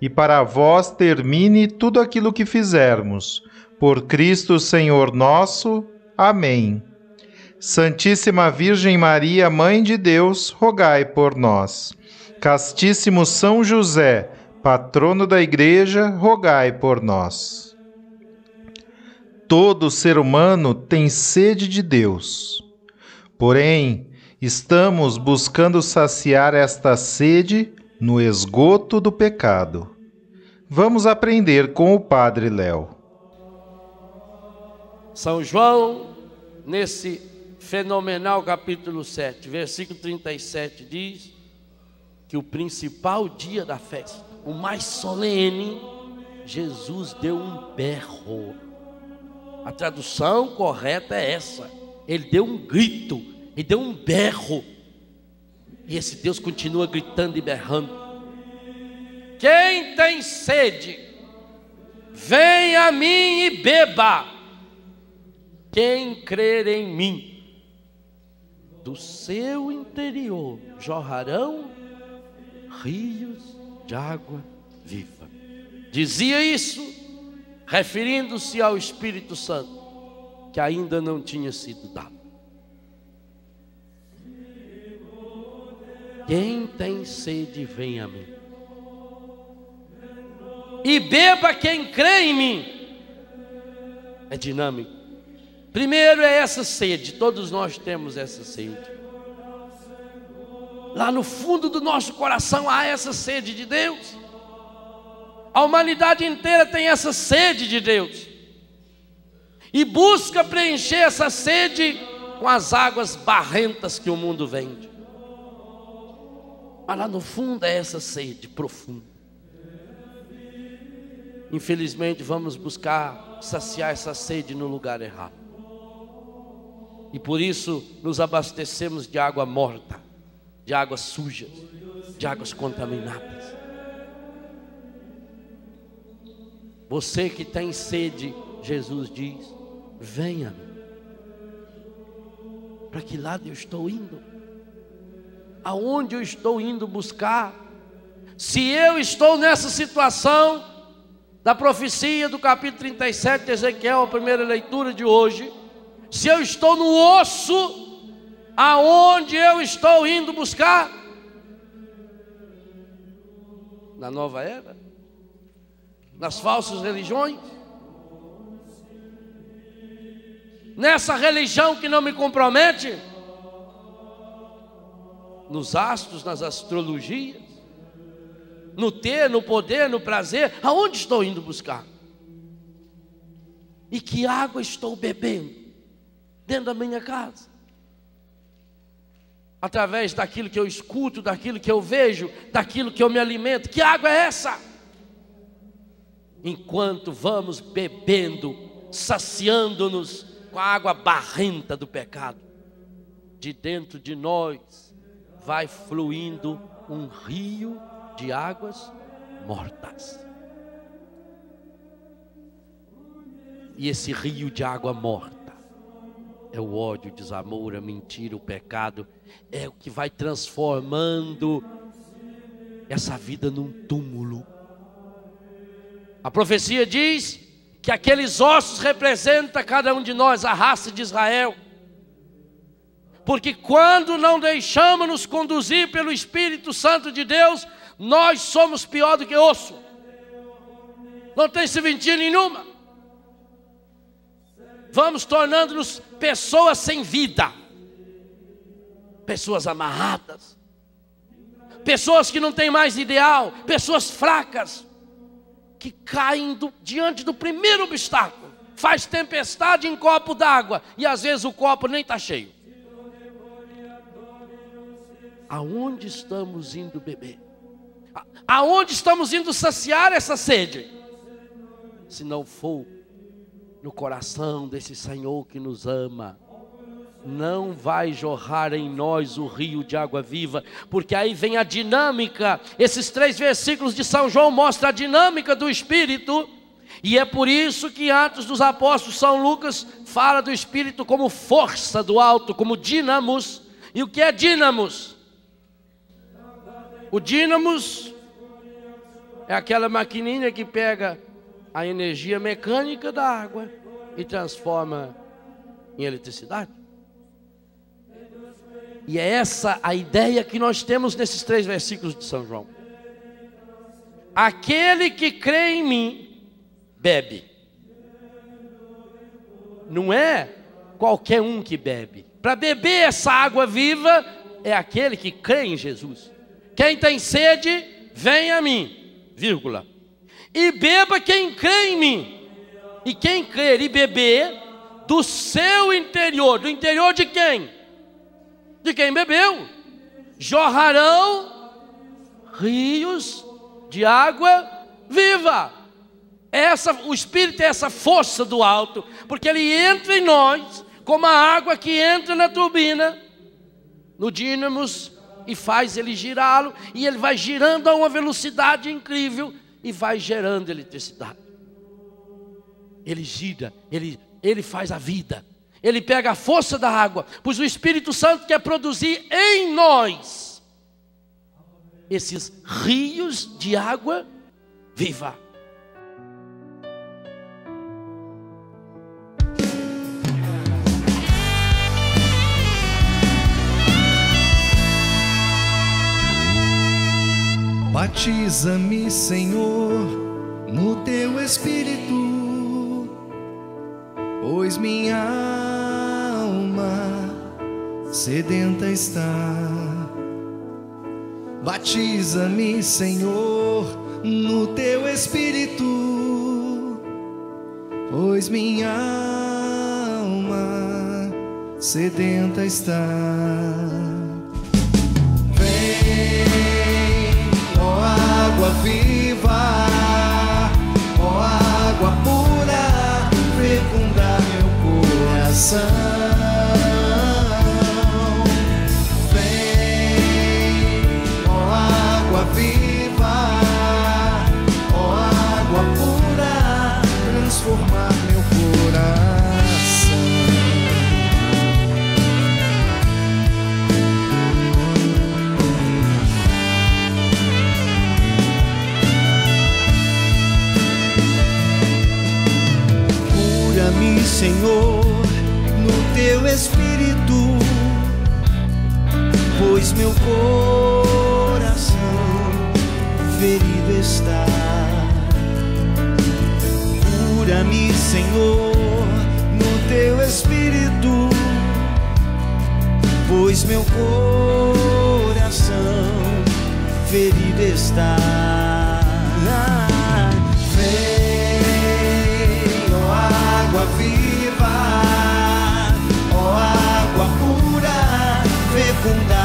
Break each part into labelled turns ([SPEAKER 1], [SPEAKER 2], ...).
[SPEAKER 1] e para vós termine tudo aquilo que fizermos. Por Cristo Senhor nosso. Amém. Santíssima Virgem Maria, Mãe de Deus, rogai por nós. Castíssimo São José, patrono da Igreja, rogai por nós. Todo ser humano tem sede de Deus. Porém, estamos buscando saciar esta sede no esgoto do pecado. Vamos aprender com o Padre Léo.
[SPEAKER 2] São João, nesse fenomenal capítulo 7, versículo 37, diz que o principal dia da festa, o mais solene, Jesus deu um berro. A tradução correta é essa. Ele deu um grito, ele deu um berro. E esse Deus continua gritando e berrando. Quem tem sede, venha a mim e beba. Quem crer em mim, do seu interior jorrarão rios de água viva. Dizia isso, referindo-se ao Espírito Santo, que ainda não tinha sido dado. Quem tem sede, vem a mim. E beba quem crê em mim. É dinâmico. Primeiro é essa sede, todos nós temos essa sede. Lá no fundo do nosso coração há essa sede de Deus. A humanidade inteira tem essa sede de Deus. E busca preencher essa sede com as águas barrentas que o mundo vende. Mas lá no fundo é essa sede profunda. Infelizmente, vamos buscar saciar essa sede no lugar errado. E por isso nos abastecemos de água morta, de águas sujas, de águas contaminadas. Você que tem sede, Jesus diz: venha. Para que lado eu estou indo? Aonde eu estou indo buscar. Se eu estou nessa situação da profecia do capítulo 37 de Ezequiel, a primeira leitura de hoje, se eu estou no osso, aonde eu estou indo buscar? Na nova era? Nas falsas religiões? Nessa religião que não me compromete? Nos astros, nas astrologias, no ter, no poder, no prazer, aonde estou indo buscar? E que água estou bebendo dentro da minha casa? Através daquilo que eu escuto, daquilo que eu vejo, daquilo que eu me alimento, que água é essa? Enquanto vamos bebendo, saciando-nos com a água barrenta do pecado, de dentro de nós vai fluindo um rio de águas mortas. E esse rio de água morta é o ódio, o desamor, a mentira, o pecado, é o que vai transformando essa vida num túmulo. A profecia diz que aqueles ossos representam cada um de nós, a raça de Israel. Porque quando não deixamos nos conduzir pelo Espírito Santo de Deus, nós somos pior do que osso. Não tem serventia nenhuma. vamos tornando-nos pessoas sem vida, pessoas amarradas, pessoas que não têm mais ideal, pessoas fracas, que caem do, diante do primeiro obstáculo, faz tempestade em copo d'água e às vezes o copo nem está cheio. Aonde estamos indo beber? Aonde estamos indo saciar essa sede? Se não for no coração desse Senhor que nos ama, não vai jorrar em nós o rio de água viva, porque aí vem a dinâmica. Esses três versículos de São João mostram a dinâmica do Espírito, e é por isso que Atos dos Apóstolos, São Lucas, fala do Espírito como força do alto, como dínamos. E o que é dínamos? O dínamos é aquela maquininha que pega a energia mecânica da água e transforma em eletricidade. E é essa a ideia que nós temos nesses três versículos de São João. Aquele que crê em mim, bebe. Não é qualquer um que bebe. Para beber essa água viva, é aquele que crê em Jesus. Quem tem sede, vem a mim, vírgula. E beba quem crê em mim. E quem crer e beber, do seu interior, do interior de quem? De quem bebeu. Jorrarão rios de água viva. Essa, o Espírito é essa força do alto, porque ele entra em nós, como a água que entra na turbina, no dínamos e faz ele girá-lo, e ele vai girando a uma velocidade incrível e vai gerando eletricidade. Ele gira, ele, ele faz a vida, ele pega a força da água, pois o Espírito Santo quer produzir em nós esses rios de água viva.
[SPEAKER 3] Batiza-me, Senhor, no teu espírito, pois minha alma sedenta está. Batiza-me, Senhor, no teu espírito, pois minha alma sedenta está. Água viva, ó água pura, fecundar meu coração. Senhor, no teu espírito, pois meu coração ferido está. Cura-me, Senhor, no teu espírito, pois meu coração ferido está. Vem, ó água viva, fecundar meu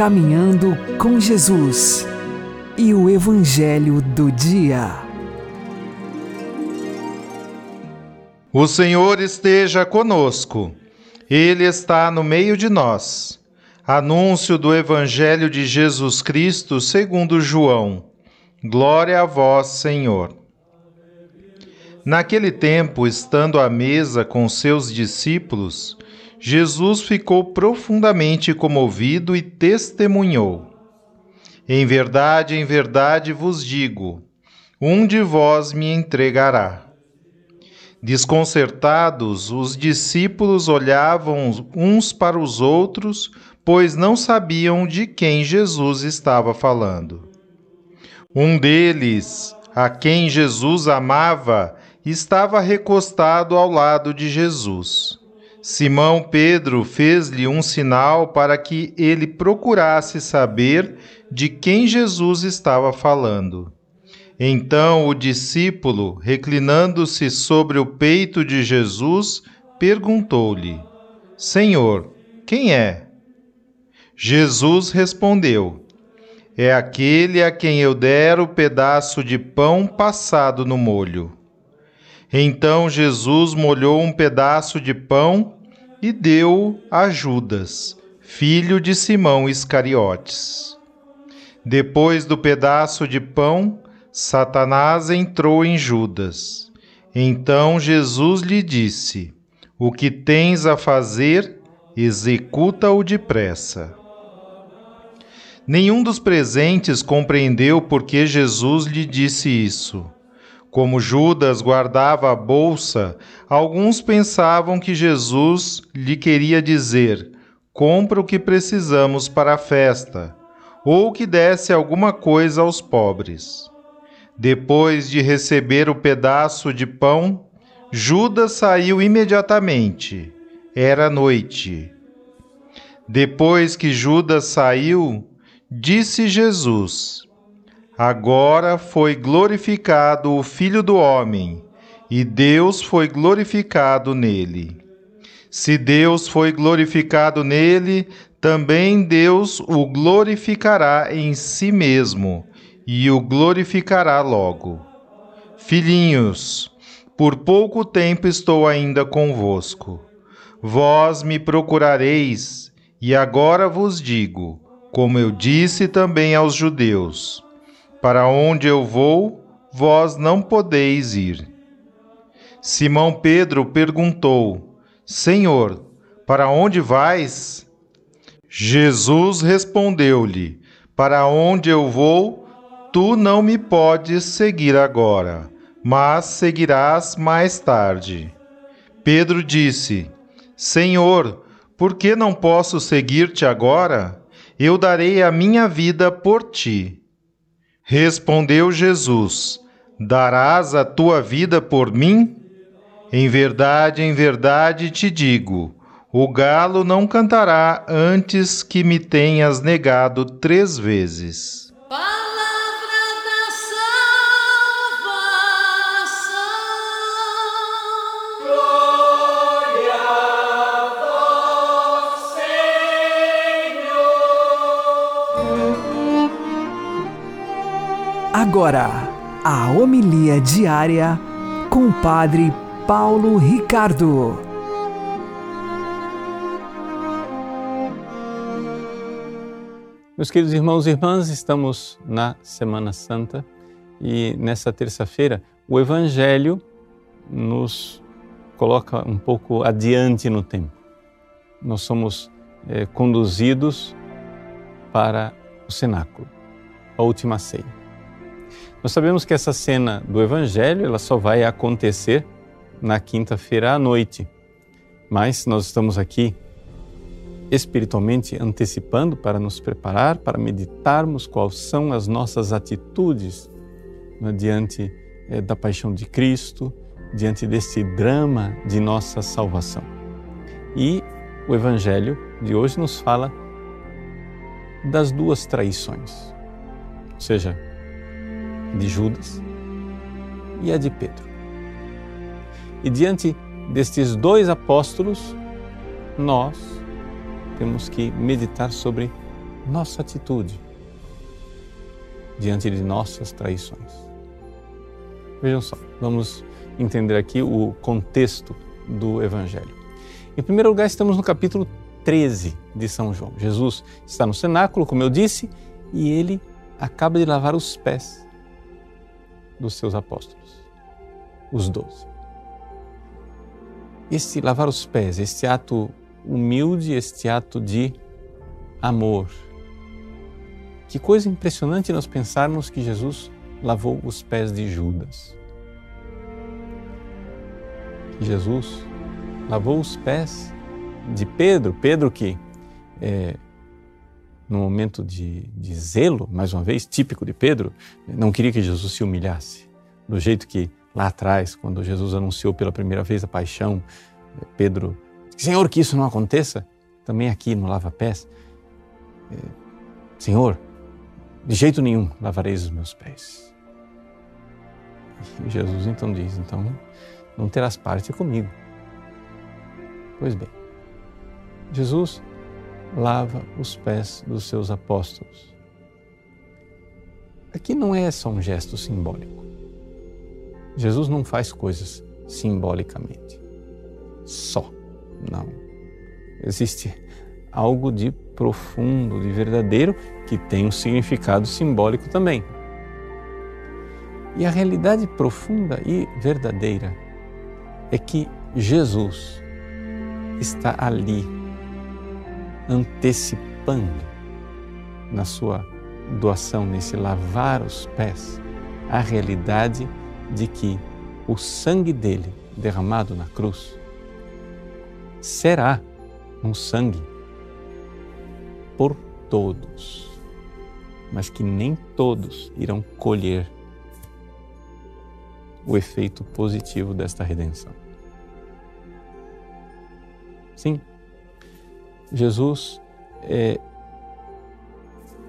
[SPEAKER 4] Caminhando com Jesus e o Evangelho do Dia.
[SPEAKER 1] O Senhor esteja conosco, Ele está no meio de nós. Anúncio do Evangelho de Jesus Cristo segundo João. Glória a vós, Senhor. Naquele tempo, estando à mesa com seus discípulos, Jesus ficou profundamente comovido e testemunhou: Em verdade, em verdade vos digo, um de vós me entregará. Desconcertados, os discípulos olhavam uns para os outros, pois não sabiam de quem Jesus estava falando. Um deles, a quem Jesus amava, estava recostado ao lado de Jesus. Simão Pedro fez-lhe um sinal para que ele procurasse saber de quem Jesus estava falando. Então o discípulo, reclinando-se sobre o peito de Jesus, perguntou-lhe: Senhor, quem é? Jesus respondeu: É aquele a quem eu der o pedaço de pão passado no molho. Então Jesus molhou um pedaço de pão e deu a Judas, filho de Simão Iscariotes. Depois do pedaço de pão, Satanás entrou em Judas. Então Jesus lhe disse: O que tens a fazer, executa-o depressa. Nenhum dos presentes compreendeu por que Jesus lhe disse isso. Como Judas guardava a bolsa, alguns pensavam que Jesus lhe queria dizer: compra o que precisamos para a festa, ou que desse alguma coisa aos pobres. Depois de receber o pedaço de pão, Judas saiu imediatamente. Era noite. Depois que Judas saiu, disse Jesus: Agora foi glorificado o Filho do Homem, e Deus foi glorificado nele. Se Deus foi glorificado nele, também Deus o glorificará em si mesmo e o glorificará logo. Filhinhos, por pouco tempo estou ainda convosco. Vós me procurareis, e agora vos digo, como eu disse também aos judeus: Para onde eu vou, vós não podeis ir. Simão Pedro perguntou: Senhor, para onde vais? Jesus respondeu-lhe: Para onde eu vou, Tu não me podes seguir agora, mas seguirás mais tarde. Pedro disse: Senhor, por que não posso seguir-te agora? Eu darei a minha vida por ti. Respondeu Jesus: Darás a tua vida por mim? Em verdade, em verdade te digo: o galo não cantará antes que me tenhas negado três vezes.
[SPEAKER 4] Agora, a homilia diária com o Padre Paulo Ricardo.
[SPEAKER 5] Meus queridos irmãos e irmãs, estamos na Semana Santa e nessa terça-feira o Evangelho nos coloca um pouco adiante no tempo. Nós somos é, conduzidos para o cenáculo, a última ceia. Nós sabemos que essa cena do Evangelho ela só vai acontecer na quinta-feira à noite, mas nós estamos aqui espiritualmente antecipando para nos preparar, para meditarmos quais são as nossas atitudes né, diante é, da paixão de Cristo, diante desse drama de nossa salvação. E o Evangelho de hoje nos fala das duas traições, ou seja, de Judas e a de Pedro. E diante destes dois apóstolos, nós temos que meditar sobre nossa atitude diante de nossas traições. Vejam só, vamos entender aqui o contexto do Evangelho. Em primeiro lugar, estamos no capítulo 13 de São João. Jesus está no cenáculo, como eu disse, e ele acaba de lavar os pés dos seus apóstolos, os doze. Este lavar os pés, este ato humilde, este ato de amor. Que coisa impressionante nós pensarmos que Jesus lavou os pés de Judas. Jesus lavou os pés de Pedro, Pedro que é, no momento de, de zelo, mais uma vez, típico de Pedro, não queria que Jesus se humilhasse. Do jeito que lá atrás, quando Jesus anunciou pela primeira vez a paixão, Pedro disse, Senhor, que isso não aconteça. Também aqui no Lava Pés, é, Senhor, de jeito nenhum lavareis os meus pés. E Jesus então diz, então não terás parte comigo. Pois bem, Jesus lava os pés dos seus apóstolos. Aqui não é só um gesto simbólico. Jesus não faz coisas simbolicamente. Só. Não. Existe algo de profundo, de verdadeiro, que tem um significado simbólico também. E a realidade profunda e verdadeira é que Jesus está ali antecipando na sua doação, nesse lavar os pés, a realidade de que o sangue dele derramado na cruz será um sangue por todos, mas que nem todos irão colher o efeito positivo desta redenção. Sim, Jesus é,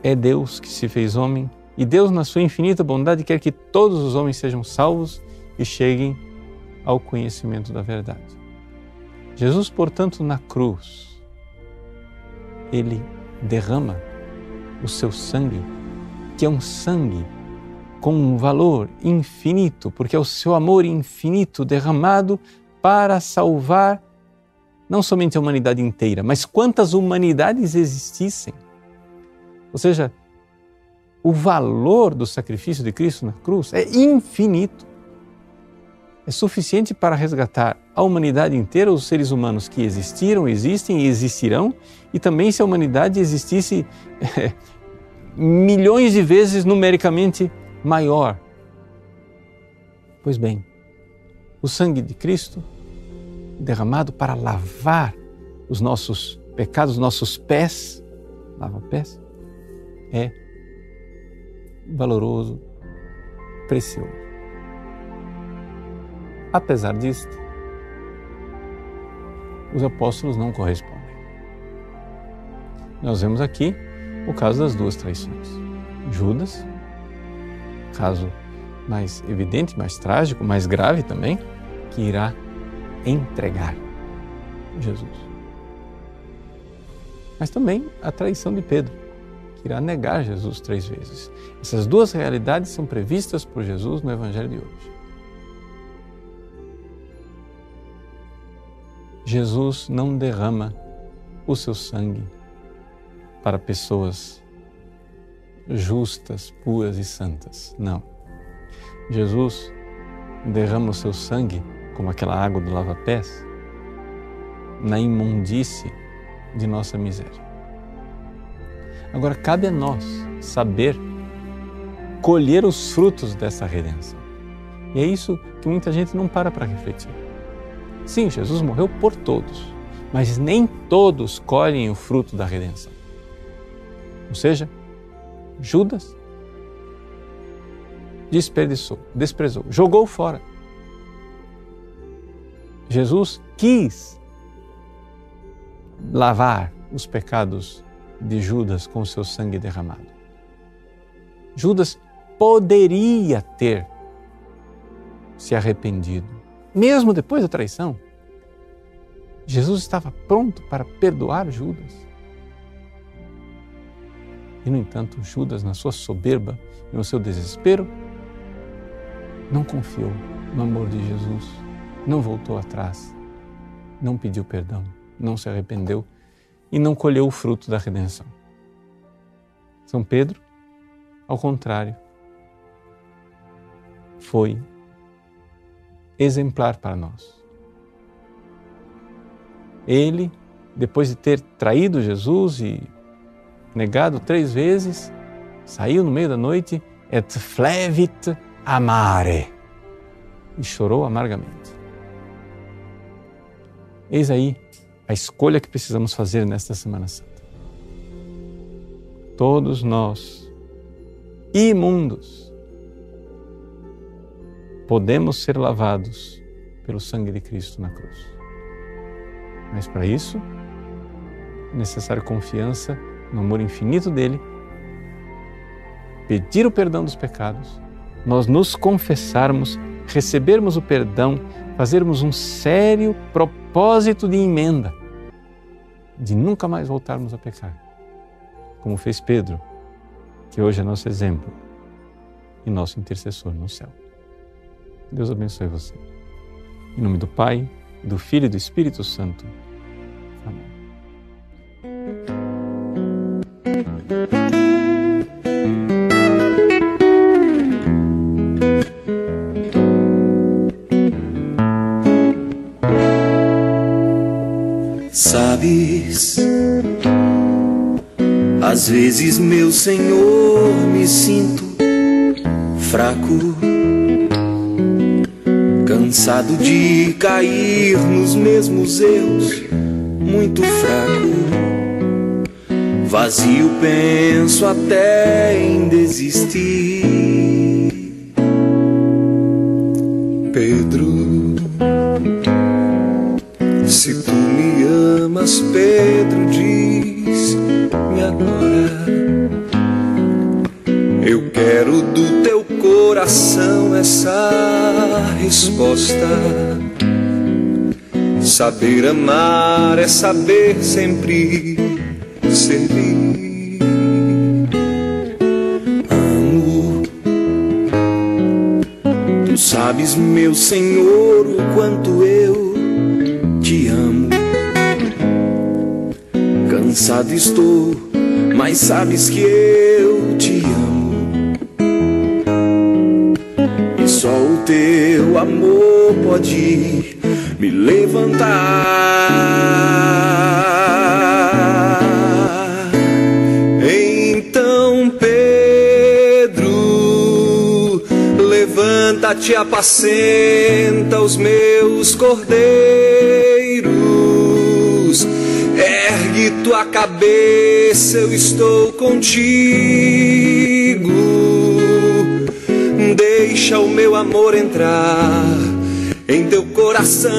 [SPEAKER 5] é Deus que se fez homem e Deus, na sua infinita bondade, quer que todos os homens sejam salvos e cheguem ao conhecimento da verdade. Jesus, portanto, na cruz, ele derrama o seu sangue, que é um sangue com um valor infinito, porque é o seu amor infinito derramado para salvar não somente a humanidade inteira, mas quantas humanidades existissem. Ou seja, o valor do sacrifício de Cristo na cruz é infinito. É suficiente para resgatar a humanidade inteira, os seres humanos que existiram, existem e existirão, e também se a humanidade existisse é, milhões de vezes numericamente maior. Pois bem, o sangue de Cristo derramado para lavar os nossos pecados, os nossos pés, lava-pés, é valoroso, precioso. Apesar disso, os apóstolos não correspondem. Nós vemos aqui o caso das duas traições. Judas, caso mais evidente, mais trágico, mais grave também, que irá entregar Jesus. Mas também a traição de Pedro, que irá negar Jesus três vezes. Essas duas realidades são previstas por Jesus no Evangelho de hoje. Jesus não derrama o seu sangue para pessoas justas, puras e santas. Não. Jesus derrama o seu sangue como aquela água do lava-pés, na imundície de nossa miséria. Agora, cabe a nós saber colher os frutos dessa redenção. E é isso que muita gente não para para refletir. Sim, Jesus morreu por todos, mas nem todos colhem o fruto da redenção. Ou seja, Judas desperdiçou, desprezou, jogou fora Jesus quis lavar os pecados de Judas com seu sangue derramado. Judas poderia ter se arrependido, mesmo depois da traição. Jesus estava pronto para perdoar Judas. E, no entanto, Judas, na sua soberba e no seu desespero, não confiou no amor de Jesus, não voltou atrás, não pediu perdão, não se arrependeu e não colheu o fruto da redenção. São Pedro, ao contrário, foi exemplar para nós. Ele, depois de ter traído Jesus e negado três vezes, saiu no meio da noite et flevit amare e chorou amargamente. Eis aí a escolha que precisamos fazer nesta Semana Santa. Todos nós, imundos, podemos ser lavados pelo sangue de Cristo na cruz. Mas para isso, é necessário confiança no amor infinito dele, pedir o perdão dos pecados, nós nos confessarmos, recebermos o perdão, fazermos um sério propósito de emenda, de nunca mais voltarmos a pecar, como fez Pedro, que hoje é nosso exemplo e nosso intercessor no céu. Deus abençoe você. Em nome do Pai, do Filho e do Espírito Santo.
[SPEAKER 6] Às vezes, meu Senhor, me sinto fraco cansado de cair nos mesmos erros, muito fraco, vazio, penso até em desistir. Resposta. Saber amar é saber sempre servir. Amo, tu sabes, meu Senhor, o quanto eu te amo. Cansado estou, mas sabes que eu te amo. Teu amor pode me levantar. Então, Pedro, levanta-te, apacenta os meus cordeiros. Ergue tua cabeça, eu estou contigo deixa o meu amor entrar em teu coração.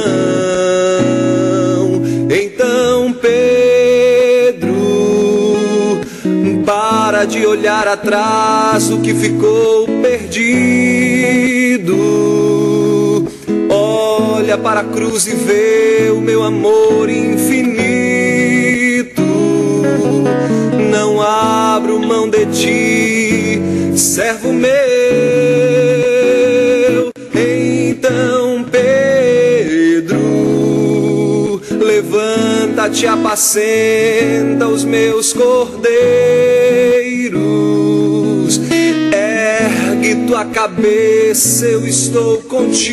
[SPEAKER 6] Então, Pedro, para de olhar atrás o que ficou perdido. Olha para a cruz e vê o meu amor infinito. Não abro mão de ti, servo meu. Levanta-te, apacenta os meus cordeiros. Ergue tua cabeça, eu estou contigo.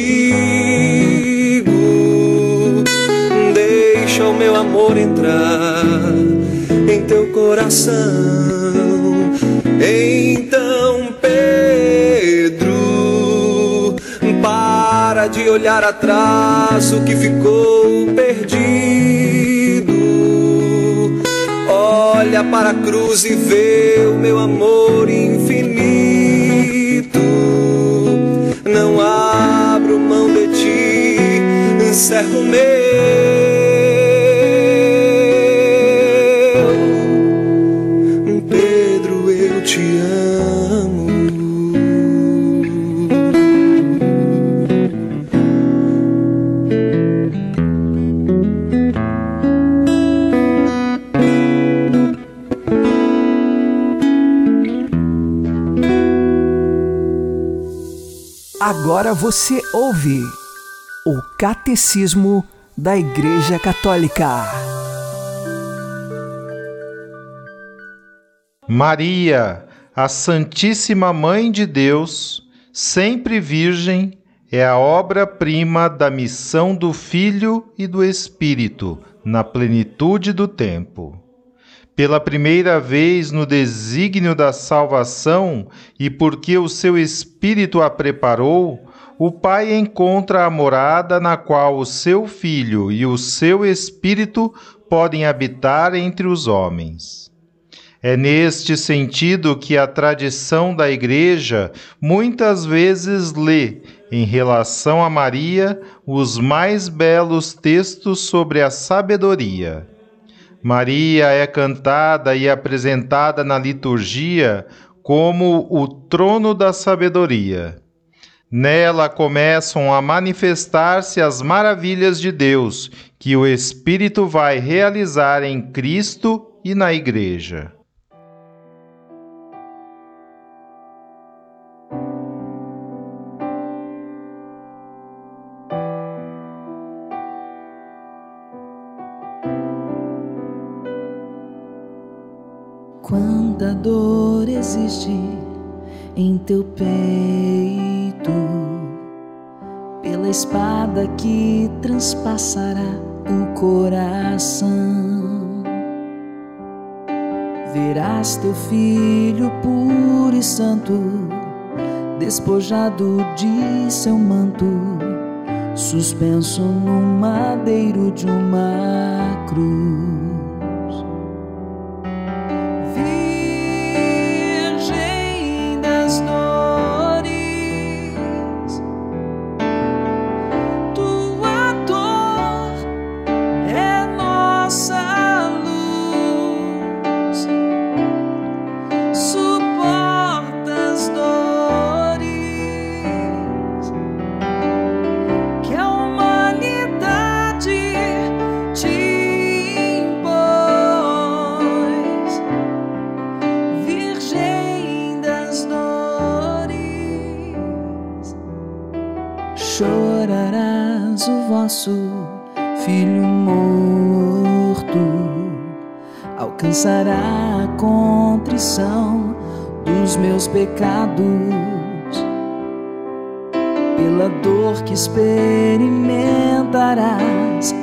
[SPEAKER 6] Deixa o meu amor entrar em teu coração. Então, Pedro, para de olhar atrás o que ficou Olha para a cruz e vê o meu amor infinito. Não abro mão de ti, servo meu.
[SPEAKER 4] Agora você ouve o Catecismo da Igreja Católica.
[SPEAKER 1] Maria, a Santíssima Mãe de Deus, sempre Virgem, é a obra-prima da missão do Filho e do Espírito na plenitude do tempo. Pela primeira vez no desígnio da salvação e porque o seu Espírito a preparou, o Pai encontra a morada na qual o seu Filho e o seu Espírito podem habitar entre os homens. É neste sentido que a tradição da Igreja muitas vezes lê, em relação a Maria, os mais belos textos sobre a sabedoria. Maria é cantada e apresentada na liturgia como o trono da sabedoria. Nela começam a manifestar-se as maravilhas de Deus que o Espírito vai realizar em Cristo e na Igreja.
[SPEAKER 7] Existe em teu peito, pela espada que transpassará o coração. Verás teu filho puro e santo, despojado de seu manto, suspenso no madeiro de uma cruz. Experimentarás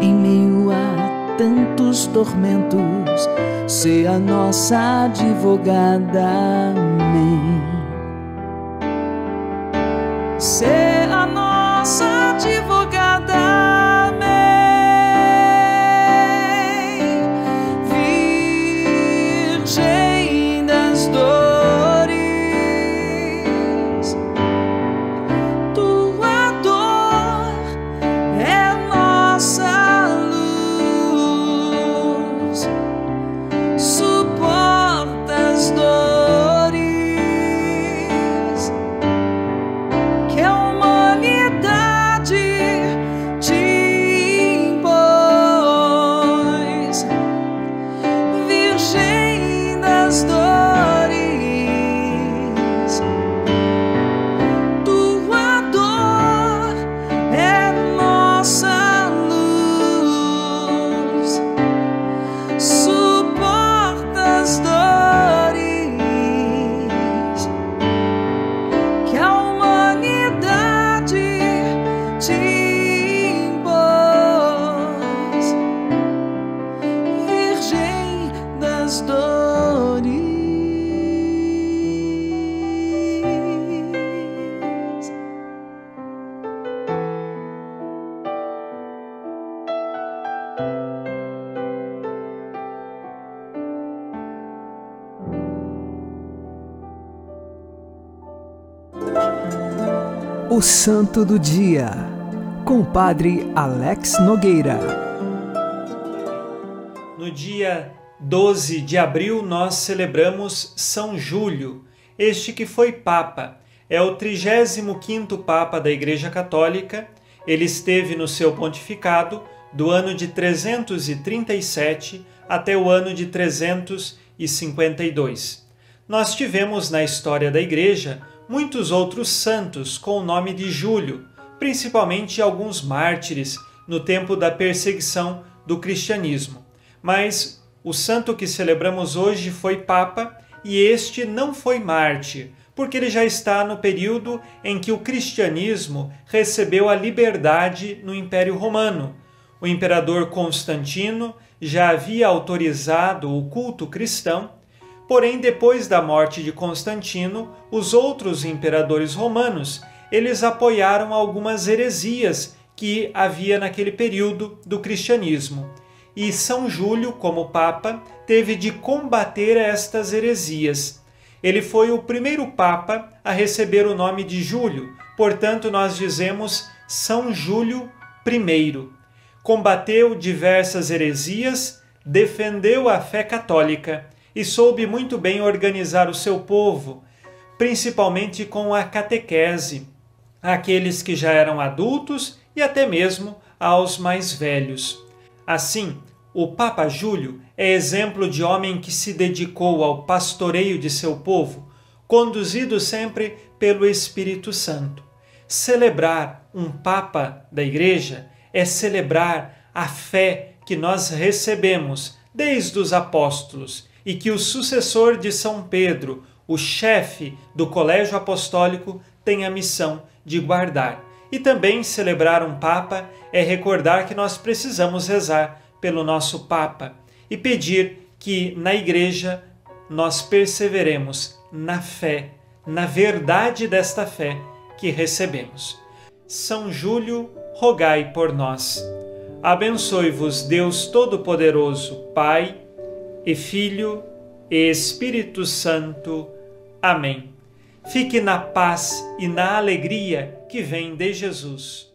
[SPEAKER 7] em meio a tantos tormentos, ser a nossa advogada. Amém.
[SPEAKER 4] O Santo do Dia, com o Padre Alex Nogueira.
[SPEAKER 8] No dia 12 de abril, nós celebramos São Júlio, este que foi Papa. É o 35 Papa da Igreja Católica. Ele esteve no seu pontificado do ano de 337 até o ano de 352. Nós tivemos na história da Igreja muitos outros santos com o nome de Júlio, principalmente alguns mártires no tempo da perseguição do cristianismo. Mas o santo que celebramos hoje foi Papa e este não foi mártir, porque ele já está no período em que o cristianismo recebeu a liberdade no Império Romano. O imperador Constantino já havia autorizado o culto cristão, porém depois da morte de Constantino, os outros imperadores romanos, eles apoiaram algumas heresias que havia naquele período do cristianismo. E São Júlio, como papa, teve de combater estas heresias ele foi o primeiro Papa a receber o nome de Júlio, portanto, nós dizemos São Júlio I. Combateu diversas heresias, defendeu a fé católica e soube muito bem organizar o seu povo, principalmente com a catequese, àqueles que já eram adultos e até mesmo aos mais velhos. Assim, o Papa Júlio é exemplo de homem que se dedicou ao pastoreio de seu povo, conduzido sempre pelo Espírito Santo. Celebrar um Papa da Igreja é celebrar a fé que nós recebemos desde os apóstolos e que o sucessor de São Pedro, o chefe do Colégio Apostólico, tem a missão de guardar. E também celebrar um Papa é recordar que nós precisamos rezar pelo nosso Papa e pedir que na Igreja nós perseveremos na fé, na verdade desta fé que recebemos. São Júlio, rogai por nós. Abençoe-vos Deus Todo-Poderoso, Pai e Filho e Espírito Santo. Amém. Fique na paz e na alegria que vem de Jesus.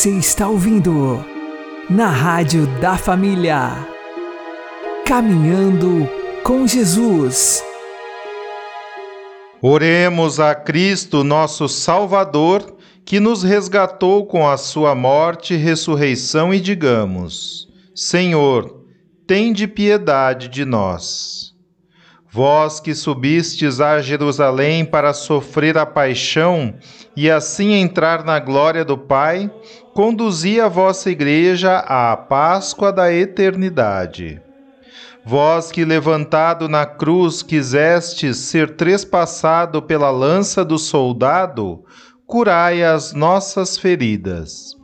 [SPEAKER 4] Você está ouvindo na Rádio da Família. Caminhando com Jesus.
[SPEAKER 1] Oremos a Cristo, nosso Salvador, que nos resgatou com a sua morte e ressurreição, e digamos: Senhor, tende piedade de nós. Vós que subistes a Jerusalém para sofrer a paixão e assim entrar na glória do Pai, conduzi a vossa igreja à Páscoa da eternidade. Vós que levantado na cruz quisestes ser trespassado pela lança do soldado, curai as nossas feridas.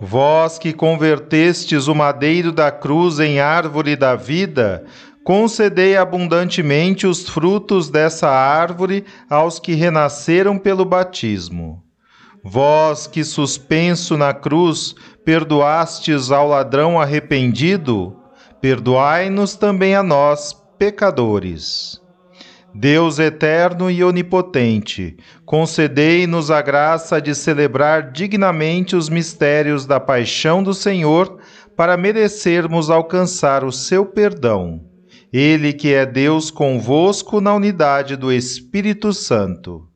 [SPEAKER 1] Vós que convertestes o madeiro da cruz em árvore da vida, concedei abundantemente os frutos dessa árvore aos que renasceram pelo batismo. Vós que suspenso na cruz perdoastes ao ladrão arrependido, perdoai-nos também a nós, pecadores. Deus eterno e onipotente, concedei-nos a graça de celebrar dignamente os mistérios da paixão do Senhor, para merecermos alcançar o seu perdão. Ele que é Deus convosco na unidade do Espírito Santo.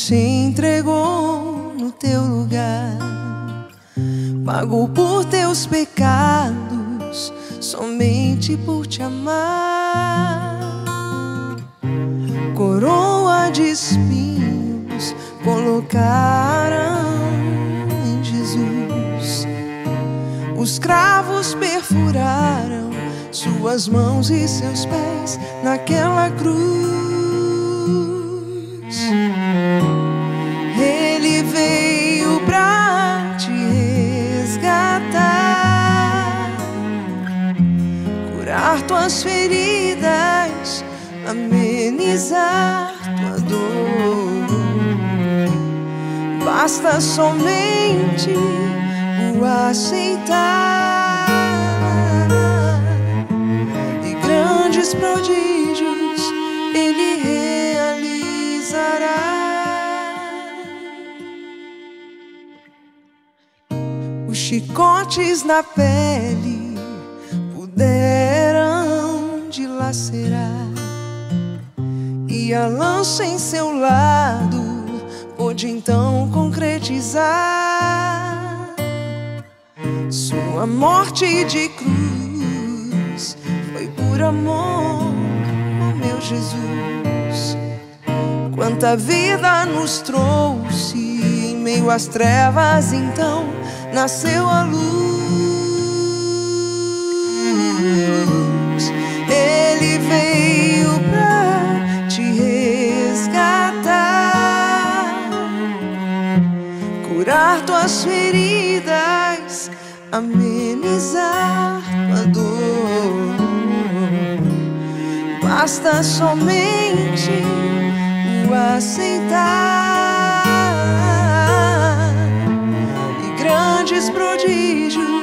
[SPEAKER 9] Se entregou no teu lugar, pagou por teus pecados, somente por te amar. Coroa de espinhos colocaram em Jesus, os cravos perfuraram suas mãos e seus pés naquela cruz. Curar tuas feridas, amenizar tua dor. Basta somente o aceitar. E grandes prodígios ele realizará. Os chicotes na pele e a lança em seu lado pôde então concretizar sua morte de cruz. Foi por amor, oh meu Jesus. Quanta vida nos trouxe em meio às trevas, então nasceu a luz. Curar tuas feridas, amenizar tua dor. Basta somente o aceitar e grandes prodígios